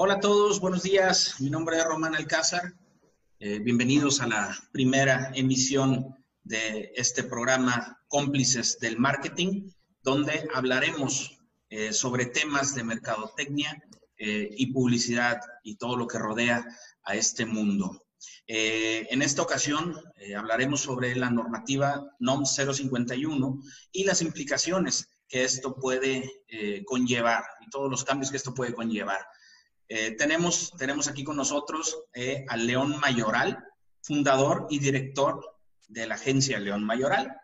Hola a todos, buenos días. Mi nombre es Román Alcázar. Eh, bienvenidos a la primera emisión de este programa Cómplices del Marketing, donde hablaremos eh, sobre temas de mercadotecnia eh, y publicidad y todo lo que rodea a este mundo. en esta ocasión hablaremos sobre la normativa NOM 051 y las implicaciones que esto puede conllevar y todos los cambios que esto puede conllevar. Eh, tenemos, tenemos aquí con nosotros eh, al León Mayoral, fundador y director de la agencia León Mayoral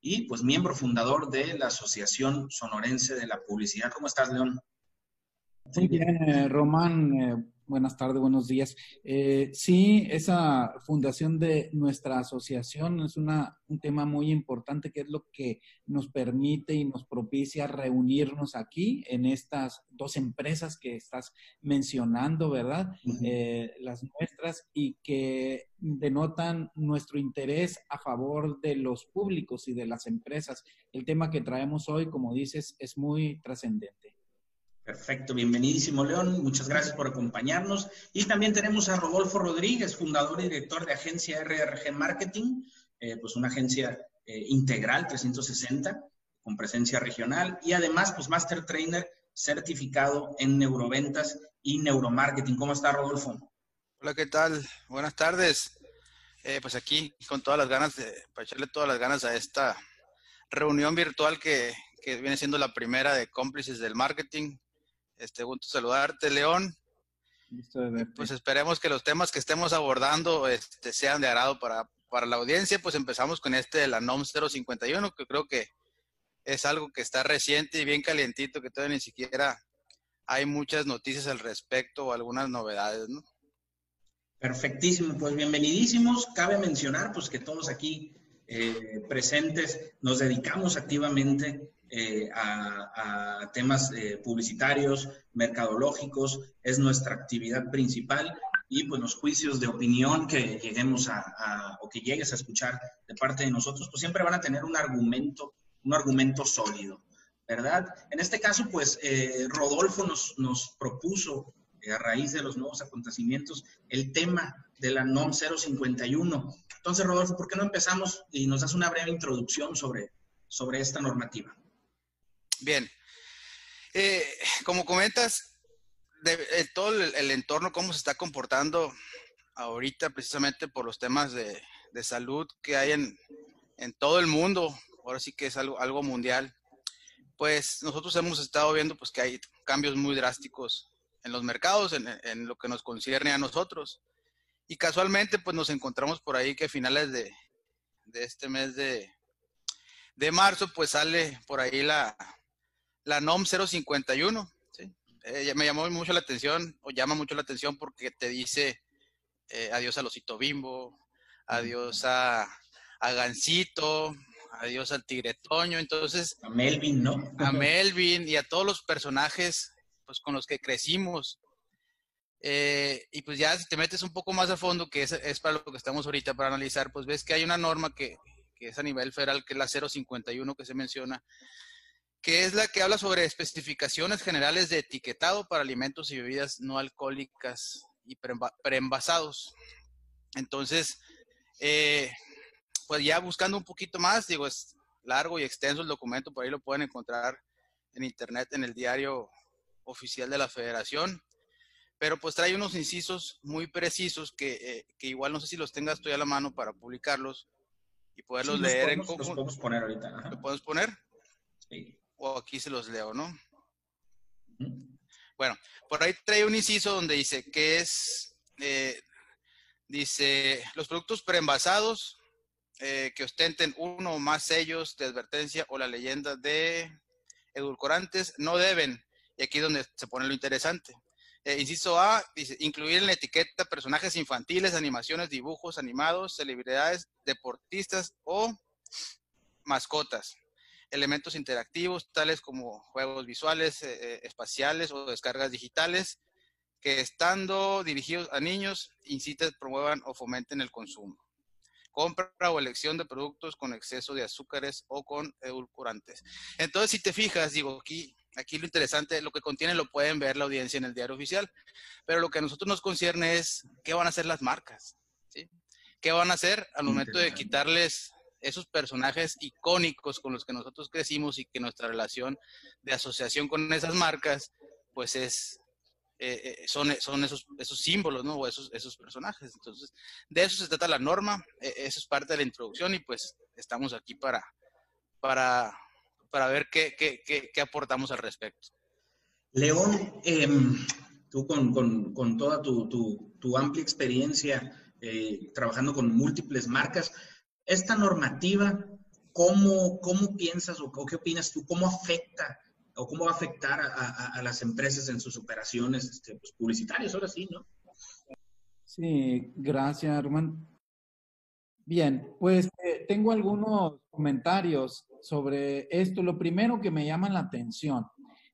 y pues miembro fundador de la Asociación Sonorense de la Publicidad. ¿Cómo estás, León? Muy bien, eh, Román. Buenas tardes, buenos días. Eh, sí, esa fundación de nuestra asociación es una, un tema muy importante que es lo que nos permite y nos propicia reunirnos aquí en estas dos empresas que estás mencionando, ¿verdad? Eh, las nuestras y que denotan nuestro interés a favor de los públicos y de las empresas. El tema que traemos hoy, como dices, es muy trascendente. Perfecto, bienvenidísimo León, muchas gracias por acompañarnos. Y también tenemos a Rodolfo Rodríguez, fundador y director de agencia RRG Marketing, eh, pues una agencia eh, integral 360 con presencia regional y además pues Master Trainer certificado en neuroventas y neuromarketing. ¿Cómo está Rodolfo? Hola, ¿qué tal? Buenas tardes. Eh, pues aquí con todas las ganas, de, para echarle todas las ganas a esta reunión virtual que, que viene siendo la primera de cómplices del marketing. Este, gusto saludarte, León. Pues esperemos que los temas que estemos abordando este, sean de agrado para, para la audiencia. Pues empezamos con este de la NOM 051, que creo que es algo que está reciente y bien calientito, que todavía ni siquiera hay muchas noticias al respecto o algunas novedades, ¿no? Perfectísimo, pues bienvenidísimos. Cabe mencionar pues que todos aquí eh, presentes nos dedicamos activamente eh, a, temas eh, publicitarios, mercadológicos, es nuestra actividad principal y pues los juicios de opinión que lleguemos a, o que llegues a escuchar de parte de nosotros, pues siempre van a tener un argumento, un argumento sólido, ¿verdad? En este caso, pues eh, Rodolfo nos, nos propuso a raíz de los nuevos acontecimientos el tema de la NOM 051. Entonces, Rodolfo, ¿por qué no empezamos y nos das una breve introducción sobre, sobre esta normativa? Bien. Eh, como comentas, de, todo el, entorno, cómo se está comportando ahorita precisamente por los temas de, salud que hay en, todo el mundo, ahora sí que es algo, algo mundial, pues nosotros hemos estado viendo pues que hay cambios muy drásticos en los mercados, en, lo que nos concierne a nosotros. Y casualmente pues nos encontramos por ahí que a finales de, este mes de, de marzo pues sale por ahí la, la NOM 051. ¿sí? Eh, me llamó mucho la atención, o llama mucho la atención porque te dice eh, adiós a Losito Bimbo, adiós a, a Gancito, adiós al Tigre Toño, entonces... A Melvin, ¿no? A Melvin y a todos los personajes pues, con los que crecimos. Eh, y pues ya si te metes un poco más a fondo, que es, es, para lo que estamos ahorita para analizar, pues ves que hay una norma que, que es a nivel federal, que es la 051 que se menciona, que es la que habla sobre especificaciones generales de etiquetado para alimentos y bebidas no alcohólicas y preenvasados. Entonces, eh, pues ya buscando un poquito más, digo, es largo y extenso el documento, por ahí lo pueden encontrar en internet, en el diario oficial de la federación, pero pues trae unos incisos muy precisos que, eh, que igual no sé si los tengas tú a la mano para publicarlos y poderlos leer en conjunto. Los podemos poner ahorita. ¿Lo podemos poner? Sí o aquí se los leo, ¿no? Bueno, por ahí trae un inciso donde dice que es, eh, dice, los productos preenvasados eh, que ostenten uno o más sellos de advertencia o la leyenda de edulcorantes no deben, y aquí es donde se pone lo interesante. Eh, inciso A, dice, incluir en la etiqueta personajes infantiles, animaciones, dibujos animados, celebridades, deportistas o mascotas elementos interactivos tales como juegos visuales, eh, eh, espaciales o descargas digitales que estando dirigidos a niños inciten, promuevan o fomenten el consumo. Compra o elección de productos con exceso de azúcares o con edulcorantes. Entonces, si te fijas, digo, aquí aquí lo interesante, lo que contiene lo pueden ver la audiencia en el diario oficial, pero lo que a nosotros nos concierne es qué van a hacer las marcas, ¿sí? ¿Qué van a hacer al momento de quitarles esos personajes icónicos con los que nosotros crecimos y que nuestra relación de asociación con esas marcas, pues es, eh, eh, son, son esos, esos símbolos, ¿no? O esos, esos personajes. Entonces, de eso se trata la norma, e, eso es parte de la introducción y pues estamos aquí para, para, para ver qué, qué, qué, aportamos al respecto. León, em, tú con, con, con toda tu, tu, tu, amplia experiencia eh, trabajando con múltiples marcas, esta normativa, ¿cómo, cómo piensas o, qué opinas tú? ¿Cómo afecta o cómo va a afectar a, las empresas en sus operaciones este, pues, publicitarias? Ahora sí, ¿no? Sí, gracias, Román. Bien, pues eh, tengo algunos comentarios sobre esto. Lo primero que me llama la atención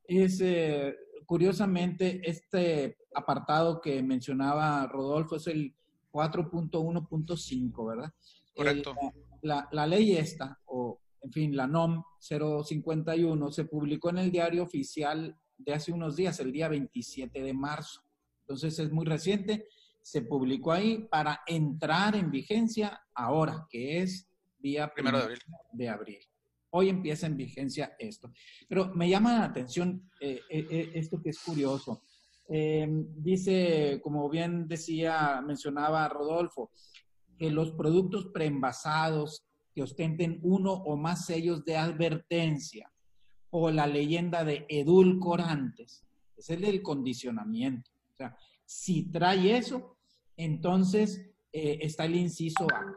es, eh, curiosamente, este apartado que mencionaba Rodolfo es el 4.1.5, ¿verdad? Correcto. la, la, ley esta, o en fin, la NOM 051, se publicó en el diario oficial de hace unos días, el día 27 de marzo. Entonces es muy reciente. Se publicó ahí para entrar en vigencia ahora, que es día primero de abril. De abril. Hoy empieza en vigencia esto. Pero me llama la atención eh, eh, eh, esto que es curioso. dice, como bien decía, mencionaba Rodolfo, que los productos preenvasados que ostenten uno o más sellos de advertencia o la leyenda de edulcorantes, es el del condicionamiento. O sea, si trae eso, entonces eh, está el inciso A.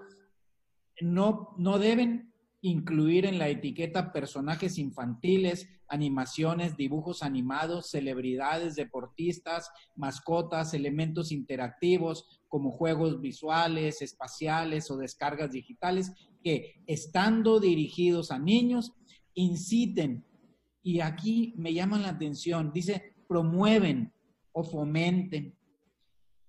No, no deben incluir en la etiqueta personajes infantiles, animaciones, dibujos animados, celebridades, deportistas, mascotas, elementos interactivos como juegos visuales, espaciales o descargas digitales que, estando dirigidos a niños, inciten, y aquí me llaman la atención, dice, promueven o fomenten.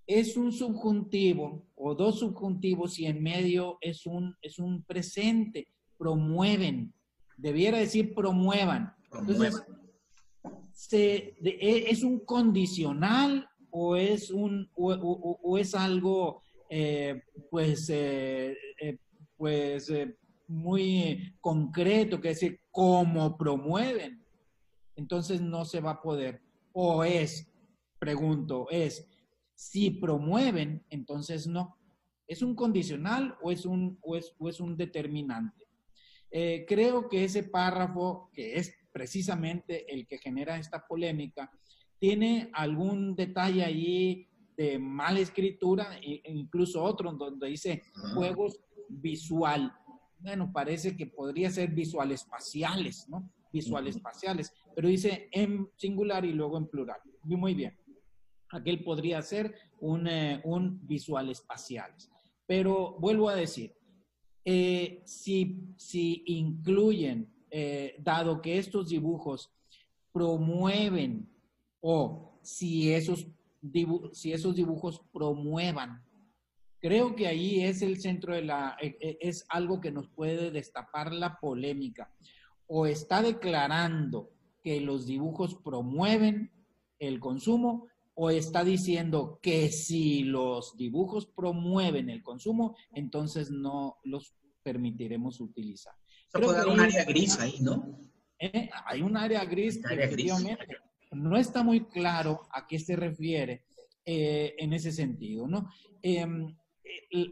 Es un subjuntivo o dos subjuntivos y en medio es un, es un presente promueven. Debiera decir promuevan. Entonces, e, ¿es un condicional o es, un, o, es algo, eh, pues, eh, eh, pues muy concreto, que decir, cómo promueven? Entonces no se va a poder. O es, pregunto, es, si promueven, entonces no. ¿Es un condicional o es un, o es, o es un determinante? Eh, creo que ese párrafo, que es precisamente el que genera esta polémica, tiene algún detalle allí de mala escritura, e incluso otro donde dice juegos visual. Bueno, parece que podría ser visual espaciales, ¿no? Visual espaciales, pero dice en singular y luego en plural. Muy bien. Aquel podría ser un, eh, un visual espaciales. Pero vuelvo a decir, eh, si, si, incluyen, eh, dado que estos dibujos promueven o si esos, si esos dibujos promuevan, creo que ahí es el centro de la, e, e, es algo que nos puede destapar la polémica. O está declarando que los dibujos promueven el consumo o está diciendo que si los dibujos promueven el consumo, entonces no los permitiremos utilizar. puede haber un área gris ahí, ¿no? Eh, hay un área gris que efectivamente no está muy claro a qué se refiere eh, en ese sentido, ¿no? Em,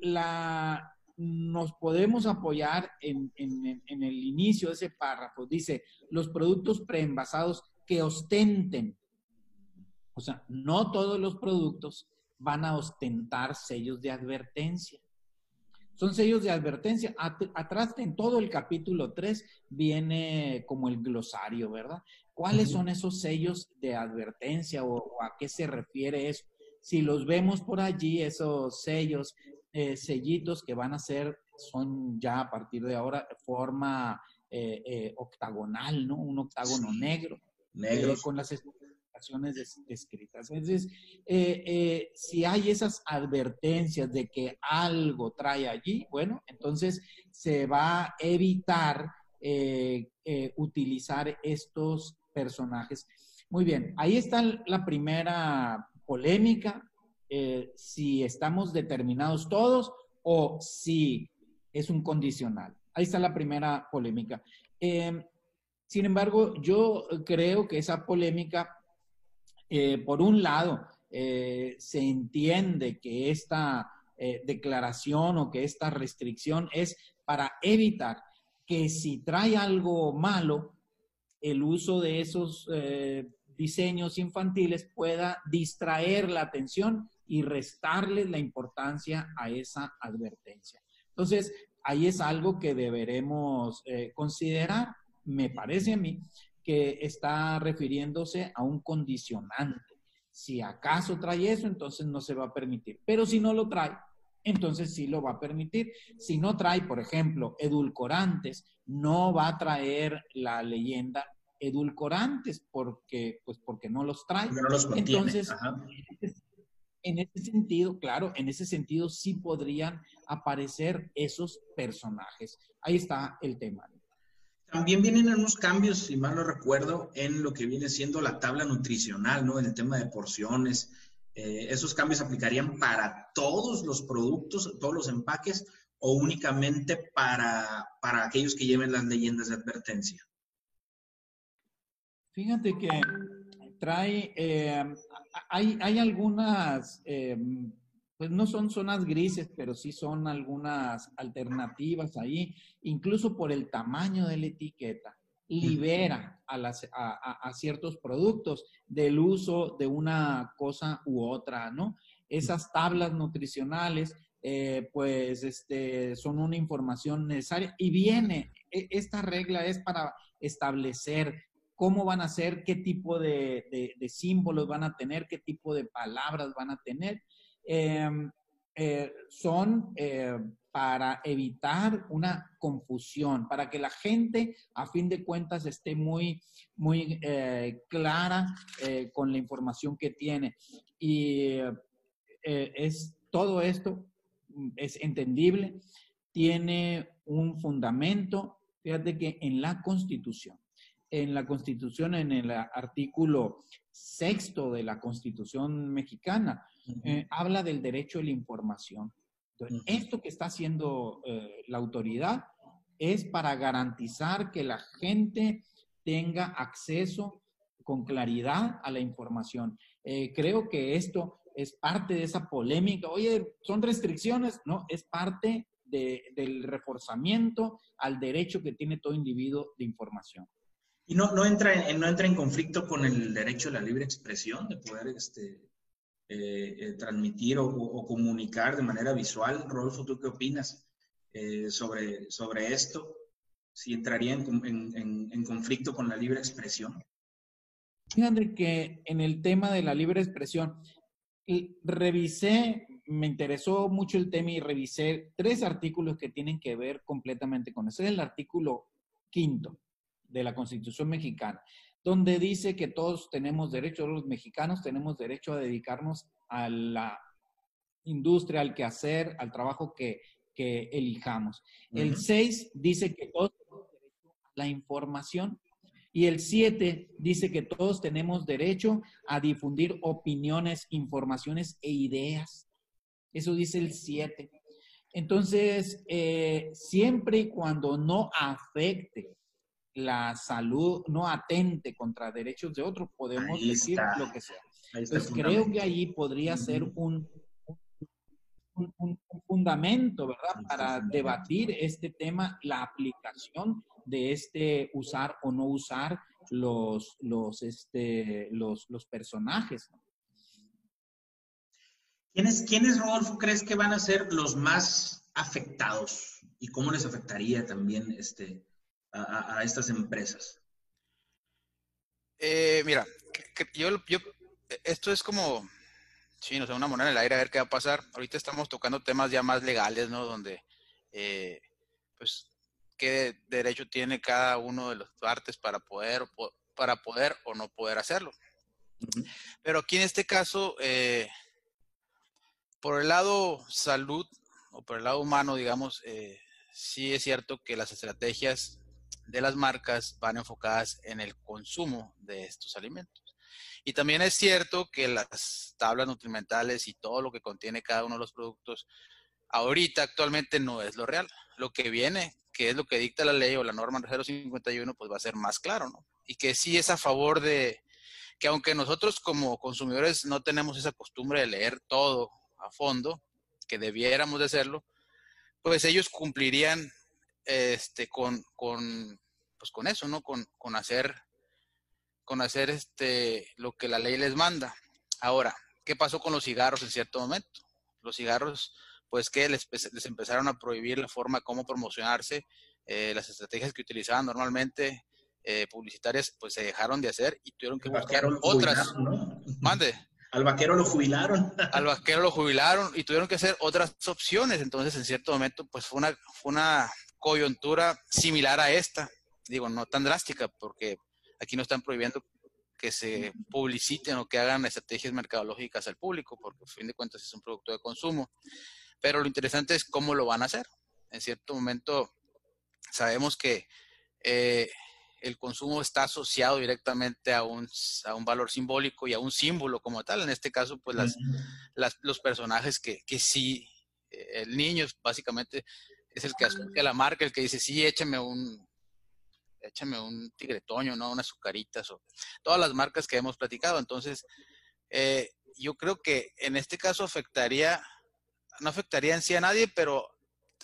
la, nos podemos apoyar en, en, en, el inicio de ese párrafo. Dice, los productos preenvasados que ostenten o sea, no todos los productos van a ostentar sellos de advertencia. Son sellos de advertencia. atrás en todo el capítulo 3 viene como el glosario, ¿verdad? ¿Cuáles son esos sellos de advertencia o, a qué se refiere eso? Si los vemos por allí, esos sellos, eh, sellitos que van a ser, son ya a partir de ahora forma eh, eh, octagonal, ¿no? Un octágono negro. Negro. con las descritas. Entonces, eh, eh, si hay esas advertencias de que algo trae allí, bueno, entonces se va a evitar eh, utilizar estos personajes. Muy bien, ahí está la primera polémica, si estamos determinados todos o si es un condicional. Ahí está la primera polémica. Em, sin embargo, yo creo que esa polémica, eh, por un lado, eh, se entiende que esta eh, declaración o que esta restricción es para evitar que si trae algo malo, el uso de esos diseños infantiles pueda distraer la atención y restarle la importancia a esa advertencia. Entonces, ahí es algo que deberemos considerar me parece a mí que está refiriéndose a un condicionante. Si acaso trae eso, entonces no se va a permitir. Pero si no lo trae, entonces sí lo va a permitir. Si no trae, por ejemplo, edulcorantes, no va a traer la leyenda edulcorantes porque, pues porque no los trae. No los entonces, en ese sentido, claro, en ese sentido sí podrían aparecer esos personajes. Ahí está el tema. También vienen unos cambios, si mal no recuerdo, en lo que viene siendo la tabla nutricional, ¿no? En el tema de porciones. Eh, ¿Esos cambios aplicarían para todos los productos, todos los empaques, o únicamente para, para aquellos que lleven las leyendas de advertencia? Fíjate que trae, eh, hay, hay, algunas eh, pues no son zonas grises, pero sí son algunas alternativas ahí, incluso por el tamaño de la etiqueta, libera a, las, a, ciertos productos del uso de una cosa u otra, ¿no? Esas tablas nutricionales, eh, pues, este, son una información necesaria y viene, e, esta regla es para establecer cómo van a ser, qué tipo de, de símbolos van a tener, qué tipo de palabras van a tener eh, son eh, para evitar una confusión, para que la gente a fin de cuentas esté muy, muy eh, clara con la información que tiene. Y es todo esto es entendible, tiene un fundamento. Fíjate que en la Constitución, en la Constitución, en el artículo sexto de la Constitución mexicana, eh, habla del derecho a la información. esto que está haciendo eh, la autoridad es para garantizar que la gente tenga acceso con claridad a la información. Eh, creo que esto es parte de esa polémica. Oye, son restricciones, no, es parte del reforzamiento al derecho que tiene todo individuo de información. ¿Y no, no, entra, en, no entra en conflicto con el derecho a la libre expresión, de poder este, eh, eh, transmitir o, comunicar de manera visual? Rodolfo, ¿tú qué opinas eh, sobre, sobre esto? ¿Si entraría en, en, conflicto con la libre expresión? Fíjate que en el tema de la libre expresión, revisé, me interesó mucho el tema y revisé tres artículos que tienen que ver completamente con eso. Es el artículo quinto de la Constitución mexicana, donde dice que todos tenemos derecho, los mexicanos tenemos derecho a dedicarnos a la industria, al quehacer, al trabajo que, que elijamos. El 6 dice que todos tenemos derecho a la información y el 7 dice que todos tenemos derecho a difundir opiniones, informaciones e ideas. Eso dice el 7. Entonces, eh, siempre y cuando no afecte la salud no atente contra derechos de otros, podemos decir lo que sea. Entonces, creo que ahí podría ser un, un, fundamento, ¿verdad? Para debatir este tema, la aplicación de este usar o no usar los, los, este, los, los personajes. ¿Quiénes, ¿Quiénes, Rodolfo, crees que van a ser los más afectados? ¿Y cómo les afectaría también este, a, estas empresas? Eh, mira, yo, yo, esto es como, sí, no sé, una moneda en el aire a ver qué va a pasar. Ahorita estamos tocando temas ya más legales, ¿no? Donde, eh, pues, qué derecho tiene cada uno de los partes para poder, para poder o no poder hacerlo. Pero aquí en este caso, eh, por el lado salud o por el lado humano, digamos, sí es cierto que las estrategias de las marcas van enfocadas en el consumo de estos alimentos. Y también es cierto que las tablas nutrimentales y todo lo que contiene cada uno de los productos ahorita actualmente no es lo real. Lo que viene, que es lo que dicta la ley o la norma 051, pues va a ser más claro, ¿no? Y que sí es a favor de que aunque nosotros como consumidores no tenemos esa costumbre de leer todo a fondo, que debiéramos de hacerlo, pues ellos cumplirían este, con, con, pues con eso, ¿no? Con, con hacer, con hacer este, lo que la ley les manda. Ahora, ¿qué pasó con los cigarros en cierto momento? Los cigarros, pues que les, les empezaron a prohibir la forma como promocionarse, eh, las estrategias que utilizaban normalmente eh, publicitarias, pues se dejaron de hacer y tuvieron que buscar otras. Mande. Al vaquero lo jubilaron. Al vaquero lo jubilaron y tuvieron que hacer otras opciones. Entonces, en cierto momento, pues fue una, fue una coyuntura similar a esta. Digo, no tan drástica, porque aquí no están prohibiendo que se publiciten o que hagan estrategias mercadológicas al público, porque a fin de cuentas es un producto de consumo. Pero lo interesante es cómo lo van a hacer. En cierto momento sabemos que eh, el consumo está asociado directamente a un, a un valor simbólico y a un símbolo como tal. En este caso, pues las, los personajes que, que sí, eh, el niño básicamente es el que asocia la marca, el que dice, sí, échame un, échame un tigretoño, ¿no? Unas azucaritas o todas las marcas que hemos platicado. Entonces, eh, yo creo que en este caso afectaría, no afectaría en sí a nadie, pero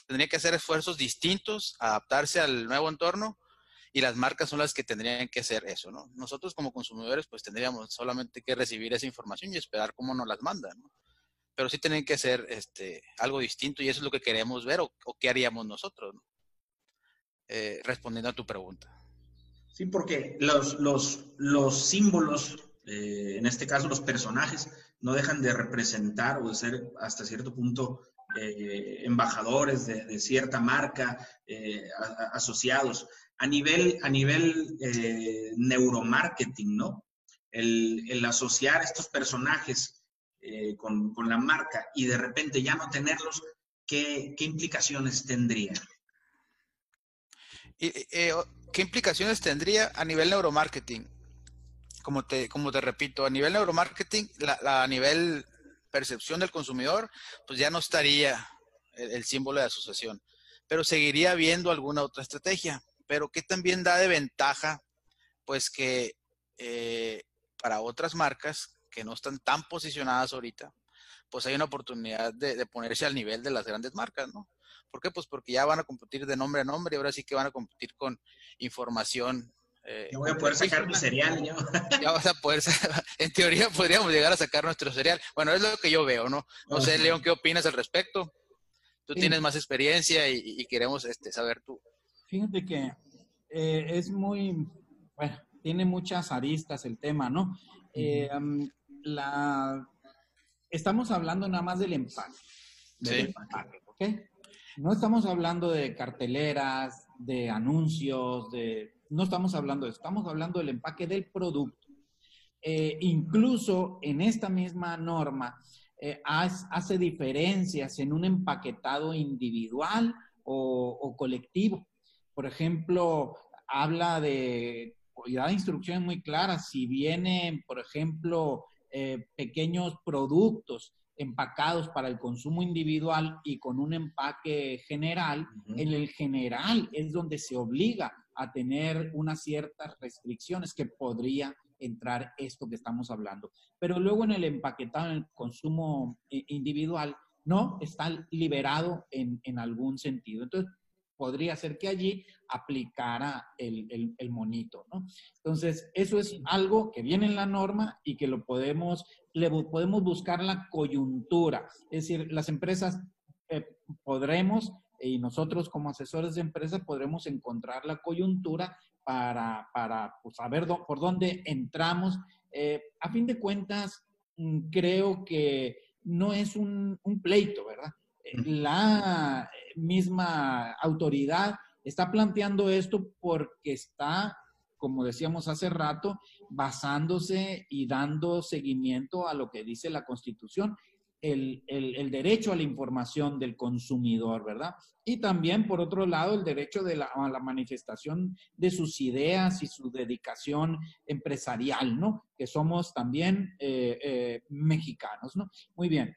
tendría que hacer esfuerzos distintos, adaptarse al nuevo entorno y las marcas son las que tendrían que hacer eso, ¿no? Nosotros como consumidores pues tendríamos solamente que recibir esa información y esperar cómo nos las mandan, ¿no? Pero sí tienen que hacer este, algo distinto y eso es lo que queremos ver o, qué haríamos nosotros, ¿no? Eh, respondiendo a tu pregunta. Sí, porque los, los, los símbolos, eh, en este caso los personajes, no dejan de representar o de ser hasta cierto punto eh, embajadores de, cierta marca, asociados a nivel, a nivel neuromarketing, ¿no? El, asociar estos personajes eh, con, la marca y de repente ya no tenerlos, ¿qué, implicaciones tendría? Eh, ¿Qué implicaciones tendría a nivel neuromarketing? Como te, como te repito, a nivel neuromarketing, a nivel percepción del consumidor, pues ya no estaría el símbolo de asociación, pero seguiría habiendo alguna otra estrategia pero que también da de ventaja, pues que eh, para otras marcas que no están tan posicionadas ahorita, pues hay una oportunidad de, ponerse al nivel de las grandes marcas, ¿no? ¿Por qué? Pues porque ya van a competir de nombre a nombre y ahora sí que van a competir con información. Eh, voy a poder sacar mi cereal, ¿no? Ya vas a poder, en teoría podríamos llegar a sacar nuestro cereal. Bueno, es lo que yo veo, ¿no? No sé, León, ¿qué opinas al respecto? Tú tienes más experiencia y, y queremos este, saber tú, Fíjate que eh, es muy, bueno, tiene muchas aristas el tema, ¿no? Eh, la, estamos hablando nada más del empaque. sí. ¿ok? No estamos hablando de carteleras, de anuncios, de... No estamos hablando de eso, estamos hablando del empaque del producto. Eh, incluso en esta misma norma hace diferencias en un empaquetado individual o colectivo. Por ejemplo, habla de, y da instrucciones muy claras, si vienen, por ejemplo, eh, pequeños productos empacados para el consumo individual y con un empaque general, en el general es donde se obliga a tener unas ciertas restricciones que podría entrar esto que estamos hablando. Pero luego en el empaquetado, en el consumo eh, individual, no, está liberado en, en algún sentido. Entonces, podría ser que allí aplicara el, el, monito, ¿no? Entonces, eso es algo que viene en la norma y que lo podemos, le podemos buscar la coyuntura. Es decir, las empresas eh, podremos, y nosotros como asesores de empresas podremos encontrar la coyuntura para, para pues, saber por dónde entramos. Eh, a fin de cuentas, mm, creo que no es un pleito, ¿verdad? La misma autoridad está planteando esto porque está, como decíamos hace rato, basándose y dando seguimiento a lo que dice la Constitución. el, derecho a la información del consumidor, ¿verdad? Y también, por otro lado, el derecho de la, a la manifestación de sus ideas y su dedicación empresarial, ¿no? Que somos también eh, eh, mexicanos, ¿no? Muy bien.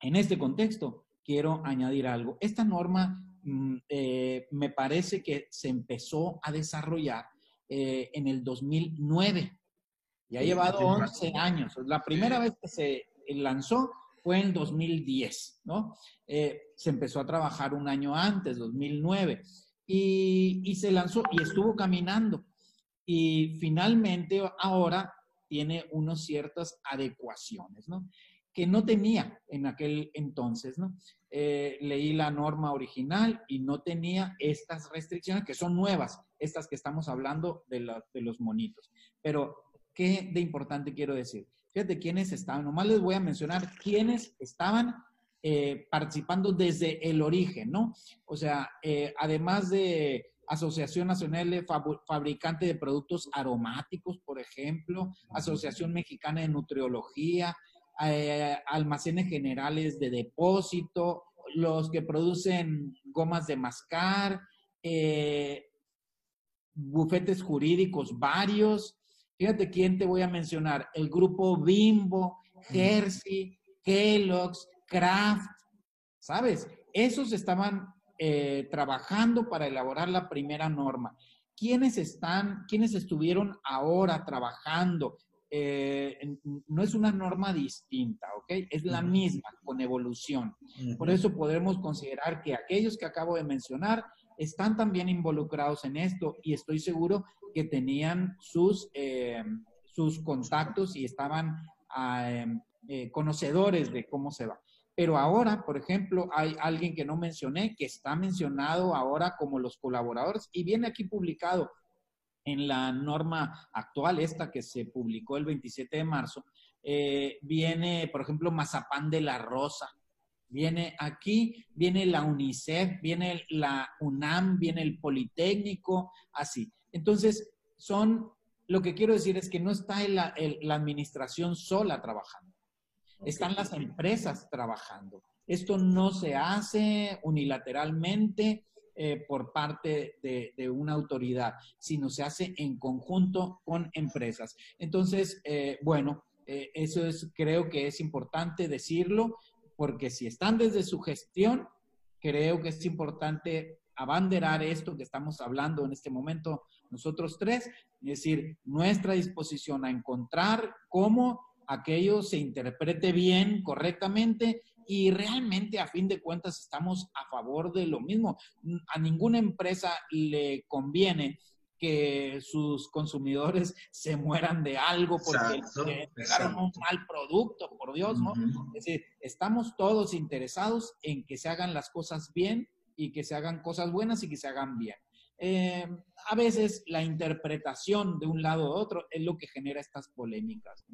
En este contexto, quiero añadir algo. Esta norma mm, eh, me parece que se empezó a desarrollar en el 2009. Ya ha llevado 11 años. La primera vez que se lanzó fue en 2010, ¿no? Eh, se empezó a trabajar un año antes, 2009, y, y se lanzó y estuvo caminando. Y finalmente ahora tiene unas ciertas adecuaciones, ¿no? Que no tenía en aquel entonces, ¿no? Eh, leí la norma original y no tenía estas restricciones que son nuevas, estas que estamos hablando de, de los monitos. Pero, ¿qué de importante quiero decir? Fíjate quiénes estaban, nomás les voy a mencionar quiénes estaban eh, participando desde el origen, ¿no? O sea, eh, además de Asociación Nacional de Fabricante de Productos Aromáticos, por ejemplo, Asociación Mexicana de Nutriología, eh, almacenes generales de depósito, los que producen gomas de mascar, bufetes jurídicos varios, Fíjate quién te voy a mencionar. El grupo Bimbo, Hershey, Kellogg's, Kraft. ¿Sabes? Esos estaban eh, trabajando para elaborar la primera norma. ¿Quiénes están, quiénes estuvieron ahora trabajando? Eh, no es una norma distinta, ¿ok? Es la misma, con evolución. Por eso podremos considerar que aquellos que acabo de mencionar están también involucrados en esto y estoy seguro que tenían sus, eh, sus contactos y estaban em, eh, conocedores de cómo se va. Pero ahora, por ejemplo, hay alguien que no mencioné, que está mencionado ahora como los colaboradores y viene aquí publicado en la norma actual, esta que se publicó el 27 de marzo, eh, viene, por ejemplo, Mazapán de la Rosa, viene aquí, viene la UNICEF, viene la UNAM, viene el Politécnico, así. Entonces, son, lo que quiero decir es que no está la, administración sola trabajando, están las empresas trabajando. Esto no se hace unilateralmente eh, por parte de, una autoridad, sino se hace en conjunto con empresas. Entonces, eh, bueno, eh, eso es, creo que es importante decirlo, porque si están desde su gestión, creo que es importante abanderar esto que estamos hablando en este momento nosotros tres, es decir, nuestra disposición a encontrar cómo aquello se interprete bien, correctamente y realmente a fin de cuentas estamos a favor de lo mismo. A ninguna empresa le conviene que sus consumidores se mueran de algo porque entregaron un mal producto, por Dios, ¿no? Es decir, estamos todos interesados en que se hagan las cosas bien y que se hagan cosas buenas y que se hagan bien. Eh, a veces la interpretación de un lado u otro es lo que genera estas polémicas.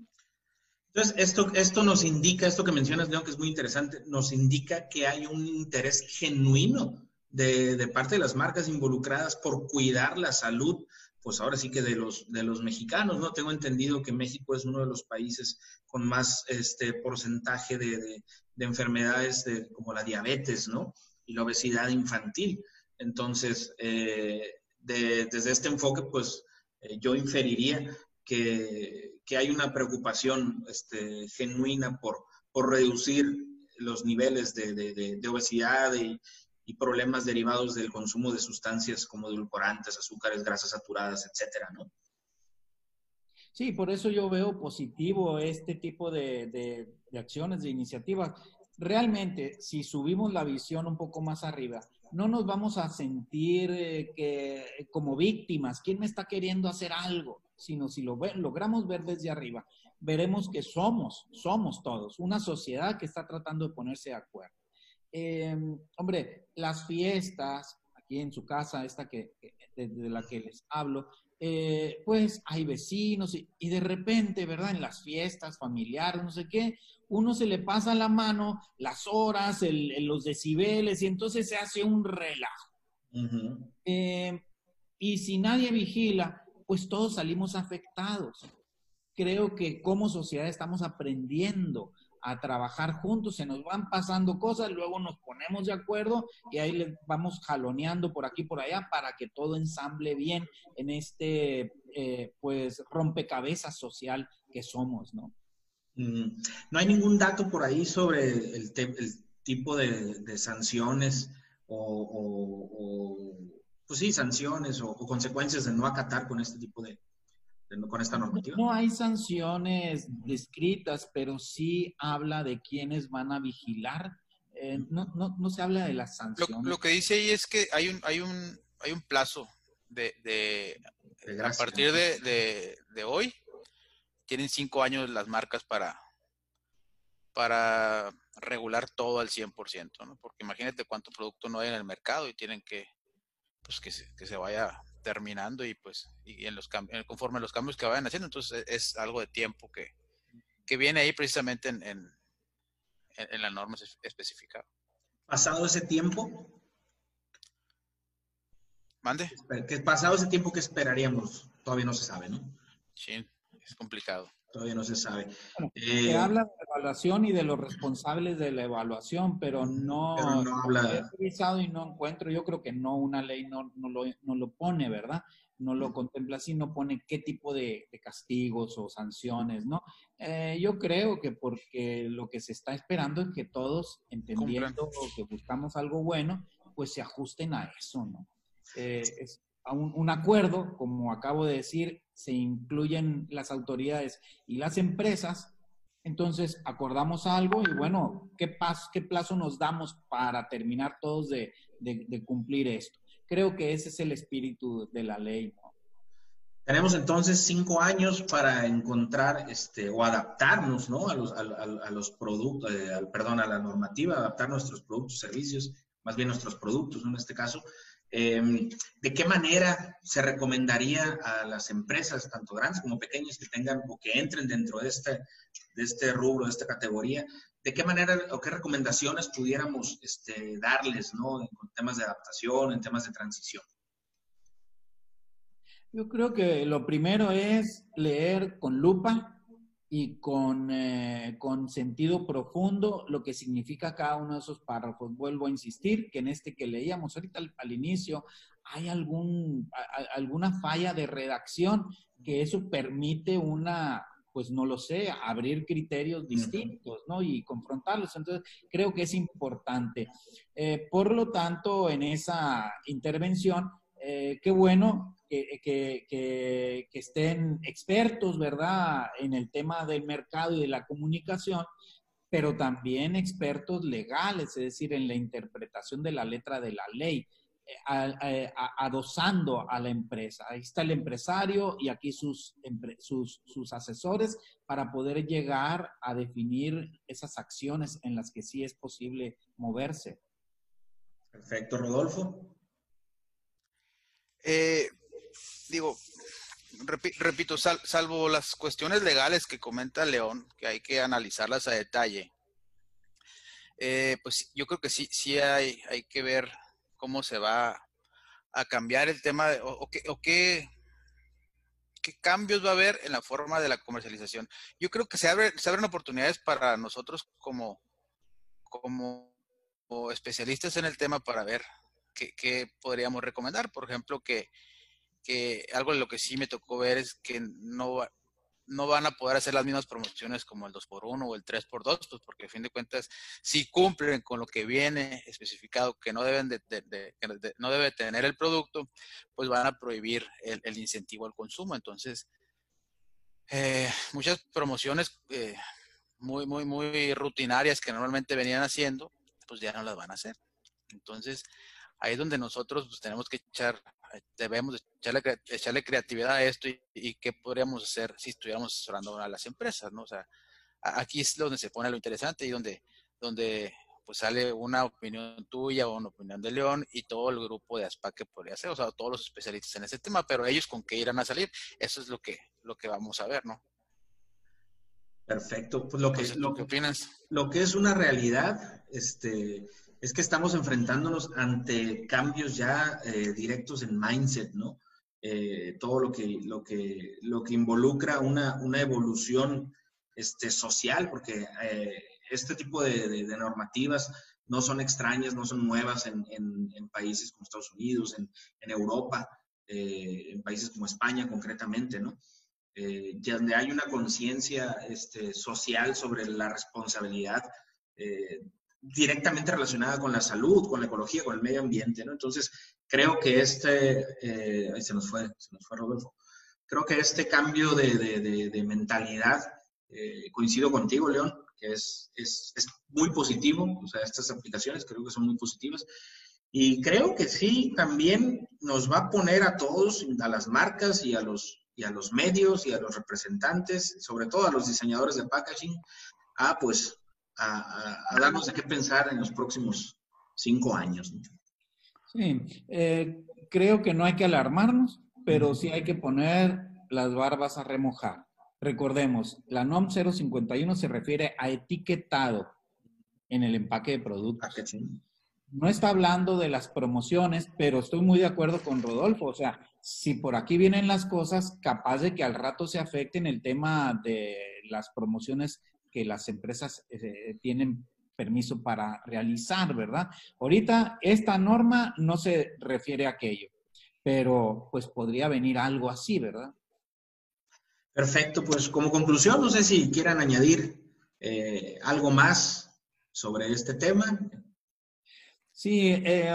Entonces, esto, esto nos indica, esto que mencionas, León, que es muy interesante, nos indica que hay un interés genuino de, parte de las marcas involucradas por cuidar la salud, pues ahora sí que de los, de los mexicanos, ¿no? Tengo entendido que México es uno de los países con más este, porcentaje de, enfermedades como la diabetes, ¿no? Y la obesidad infantil. Entonces, eh, desde este enfoque, pues eh, yo inferiría que, hay una preocupación este, genuina por, por reducir los niveles de, obesidad y, y problemas derivados del consumo de sustancias como edulcorantes, azúcares, grasas saturadas, etcétera, ¿no? Sí, por eso yo veo positivo este tipo de, acciones, de iniciativas. Realmente, si subimos la visión un poco más arriba, no nos vamos a sentir eh, que, como víctimas, ¿quién me está queriendo hacer algo? Sino si lo logramos ver desde arriba, veremos que somos, somos todos, una sociedad que está tratando de ponerse de acuerdo. Em, hombre, las fiestas, aquí en su casa, esta que, de, la que les hablo, eh, pues hay vecinos y, de repente, ¿verdad? En las fiestas familiares, no sé qué, uno se le pasa la mano, las horas, los decibeles y entonces se hace un relajo. Em, y si nadie vigila, pues todos salimos afectados. Creo que como sociedad estamos aprendiendo a trabajar juntos, se nos van pasando cosas, luego nos ponemos de acuerdo y ahí vamos jaloneando por aquí por allá para que todo ensamble bien en este eh, pues rompecabezas social que somos, ¿no? Mm, no hay ningún dato por ahí sobre el, tipo de, sanciones o, pues sí, sanciones o, consecuencias de no acatar con este tipo de, con esta normativa. No hay sanciones descritas, pero sí habla de quiénes van a vigilar. Eh, no, no, no, se habla de las sanciones. Lo, que dice ahí es que hay un, hay un, hay un plazo de, de, a partir de, de, hoy, tienen cinco años las marcas para, para regular todo al 100%, ¿no? Porque imagínate cuánto producto no hay en el mercado y tienen que, pues que se, que se vaya terminando y pues y en los conforme los cambios que vayan haciendo, entonces e, es, algo de tiempo que, que viene ahí precisamente en, en, en la norma especificada. Pasado ese tiempo, Mande. Que pasado ese tiempo que esperaríamos, todavía no se sabe, ¿no? Sí, es complicado. Todavía no se sabe. eh, habla de evaluación y de los responsables de la evaluación, pero no, no habla... he revisado y no encuentro, yo creo que no, una ley no, no, lo, no lo pone, ¿verdad? No lo contempla así, no pone qué tipo de, castigos o sanciones, ¿no? Eh, yo creo que porque lo que se está esperando es que todos, entendiendo que buscamos algo bueno, pues se ajusten a eso, ¿no? Eh, es un, un, acuerdo, como acabo de decir, se incluyen las autoridades y las empresas, entonces acordamos algo y bueno, ¿qué, qué plazo nos damos para terminar todos de, de, cumplir esto? Creo que ese es el espíritu de la ley. Tenemos entonces cinco años para encontrar este, o adaptarnos ¿no? a, los, a los productos, eh, perdón, a la normativa, adaptar nuestros productos, servicios, más bien nuestros productos ¿no? en este caso, Em, ¿De qué manera se recomendaría a las empresas, tanto grandes como pequeñas, que tengan o que entren dentro de este, de este rubro, de esta categoría? ¿De qué manera o qué recomendaciones pudiéramos este, darles ¿no? en temas de adaptación, en temas de transición? Yo creo que lo primero es leer con lupa y con, eh, con sentido profundo lo que significa cada uno de esos párrafos. Vuelvo a insistir que en este que leíamos ahorita al, inicio hay algún, alguna falla de redacción que eso permite una, pues no lo sé, abrir criterios distintos, ¿no? Y confrontarlos. Entonces, creo que es importante. Eh, por lo tanto, en esa intervención, eh, qué bueno que, estén expertos, ¿verdad?, en el tema del mercado y de la comunicación, pero también expertos legales, es decir, en la interpretación de la letra de la ley, eh, adosando a la empresa. Ahí está el empresario y aquí sus, sus, sus asesores para poder llegar a definir esas acciones en las que sí es posible moverse. Perfecto, Rodolfo. Eh, digo, repito, salvo las cuestiones legales que comenta León, que hay que analizarlas a detalle, eh, pues yo creo que sí, sí hay, hay que ver cómo se va a cambiar el tema o, qué, o qué, qué, cambios va a haber en la forma de la comercialización. Yo creo que se, abre, se abren oportunidades para nosotros como, como especialistas en el tema para ver qué, qué podríamos recomendar. Por ejemplo, que que algo de lo que sí me tocó ver es que no, no van a poder hacer las mismas promociones como el 2x1 o el 3x2, pues porque a fin de cuentas, si cumplen con lo que viene especificado que no deben de, no debe tener el producto, pues van a prohibir el, incentivo al consumo. Entonces, eh, muchas promociones eh, muy, muy, muy rutinarias que normalmente venían haciendo, pues ya no las van a hacer. Entonces, ahí es donde nosotros pues, tenemos que echar debemos echarle, echarle creatividad a esto y, qué podríamos hacer si estuviéramos asesorando a las empresas, ¿no? O sea, aquí es donde se pone lo interesante y donde, donde pues sale una opinión tuya o una opinión de León y todo el grupo de ASPA que podría ser, o sea, todos los especialistas en ese tema, pero ellos con qué irán a salir, eso es lo que, lo que vamos a ver, ¿no? Perfecto. Pues lo que, lo, ¿qué opinas? Lo que es una realidad, este, es que estamos enfrentándonos ante cambios ya eh, directos en mindset, ¿no? Eh, todo lo que, lo, que, lo que involucra una, una evolución este, social, porque eh, este tipo de, normativas no son extrañas, no son nuevas en, países como Estados Unidos, en, Europa, eh, en países como España concretamente, ¿no? Eh, donde hay una conciencia este, social sobre la responsabilidad eh, directamente relacionada con la salud, con la ecología, con el medio ambiente, ¿no? Entonces, creo que este, ahí se nos fue, se nos fue Rodolfo, creo que este cambio de, mentalidad, coincido contigo, León, que es, es, es, muy positivo, o sea, estas aplicaciones creo que son muy positivas. Y creo que sí, también nos va a poner a todos, a las marcas y a los, y a los medios y a los representantes, sobre todo a los diseñadores de packaging, a pues a, a, darnos de qué pensar en los próximos cinco años. Sí, eh, creo que no hay que alarmarnos, pero sí hay que poner las barbas a remojar. Recordemos, la NOM 051 se refiere a etiquetado en el empaque de productos. No está hablando de las promociones, pero estoy muy de acuerdo con Rodolfo. O sea, si por aquí vienen las cosas, capaz de que al rato se afecten el tema de las promociones que las empresas eh, tienen permiso para realizar, ¿verdad? Ahorita esta norma no se refiere a aquello, pero pues podría venir algo así, ¿verdad? Perfecto, pues como conclusión, no sé si quieran añadir eh, algo más sobre este tema. Sí, eh,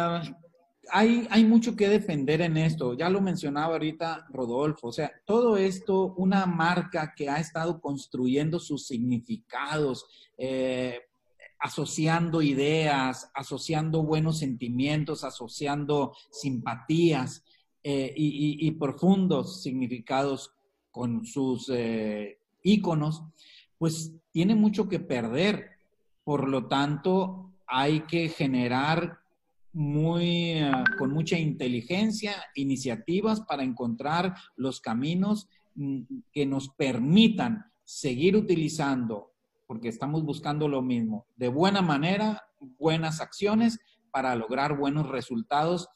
hay, hay mucho que defender en esto. Ya lo mencionaba ahorita Rodolfo. O sea, todo esto, una marca que ha estado construyendo sus significados, eh, asociando ideas, asociando buenos sentimientos, asociando simpatías y, y profundos significados con sus eh, íconos, pues tiene mucho que perder. Por lo tanto, hay que generar muy, eh, con mucha inteligencia iniciativas para encontrar los caminos mm, que nos permitan seguir utilizando, porque estamos buscando lo mismo, de buena manera, buenas acciones para lograr buenos resultados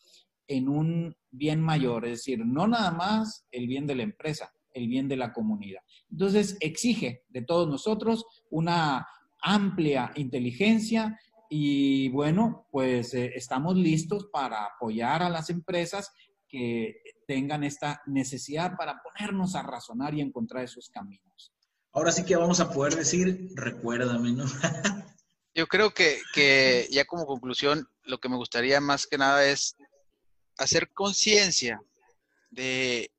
en un bien mayor, es decir, no nada más el bien de la empresa, el bien de la comunidad. Entonces, exige de todos nosotros una amplia inteligencia y bueno, pues eh, estamos listos para apoyar a las empresas que tengan esta necesidad para ponernos a razonar y encontrar esos caminos. Ahora sí que vamos a poder decir, recuérdame, ¿no? Yo creo que, que ya como conclusión, lo que me gustaría más que nada es hacer conciencia de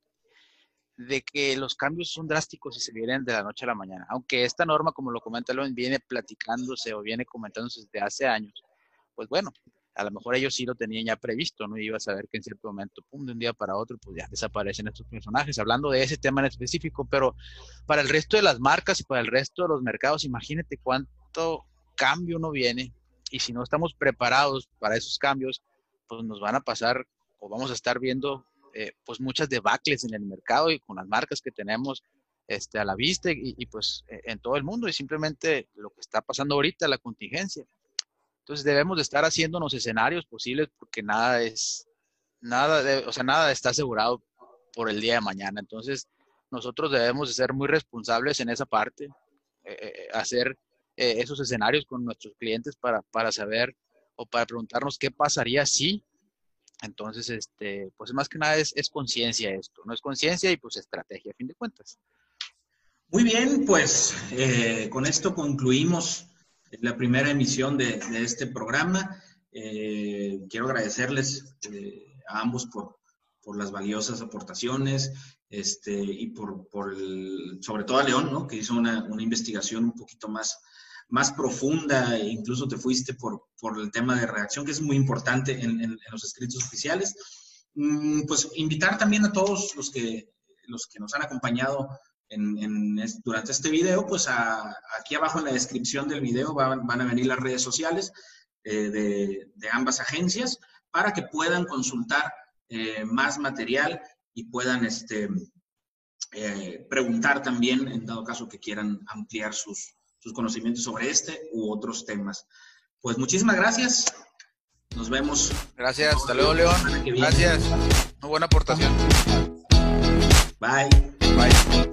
de que los cambios son drásticos y se vienen de la noche a la mañana. Aunque esta norma, como lo comenta León, viene platicándose o viene comentándose desde hace años, pues bueno, a lo mejor ellos sí lo tenían ya previsto, ¿no? Y iba a saber que en cierto momento, pum, de un día para otro, pues ya desaparecen estos personajes, hablando de ese tema en específico, pero para el resto de las marcas y para el resto de los mercados, imagínate cuánto cambio no viene y si no estamos preparados para esos cambios, pues nos van a pasar o vamos a estar viendo eh, pues muchas debacles en el mercado y con las marcas que tenemos este, a la vista y, pues e, en todo el mundo y simplemente lo que está pasando ahorita, la contingencia. Entonces debemos de estar haciéndonos escenarios posibles porque nada es, nada, o sea, nada está asegurado por el día de mañana. Entonces nosotros debemos de ser muy responsables en esa parte, eh, eh, hacer esos escenarios con nuestros clientes para, para saber o para preguntarnos qué pasaría si entonces, este, pues más que nada es, conciencia esto, no es conciencia y pues estrategia a fin de cuentas. Muy bien, pues eh, con esto concluimos la primera emisión de, este programa. Eh, quiero agradecerles eh, a ambos por, las valiosas aportaciones este, y por, sobre todo a León, ¿no? que hizo una, una investigación un poquito más, más profunda, e incluso te fuiste por, por el tema de redacción, que es muy importante en, los escritos oficiales. Mm, pues invitar también a todos los que, los que nos han acompañado en, durante este video, pues aquí abajo en la descripción del video van, van a venir las redes sociales eh, de, de, ambas agencias para que puedan consultar eh, más material y puedan este, eh, preguntar también, en dado caso que quieran ampliar sus, sus conocimientos sobre este u otros temas. Pues muchísimas gracias. Nos vemos. Gracias. Hasta luego, León. Gracias. Muy buena aportación. Bye.